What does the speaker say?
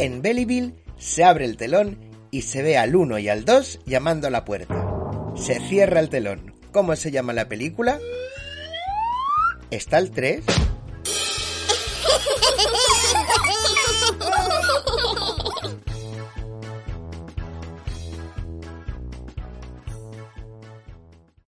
En Belleville se abre el telón y se ve al 1 y al 2 llamando a la puerta. Se cierra el telón. ¿Cómo se llama la película? ¿Está el 3?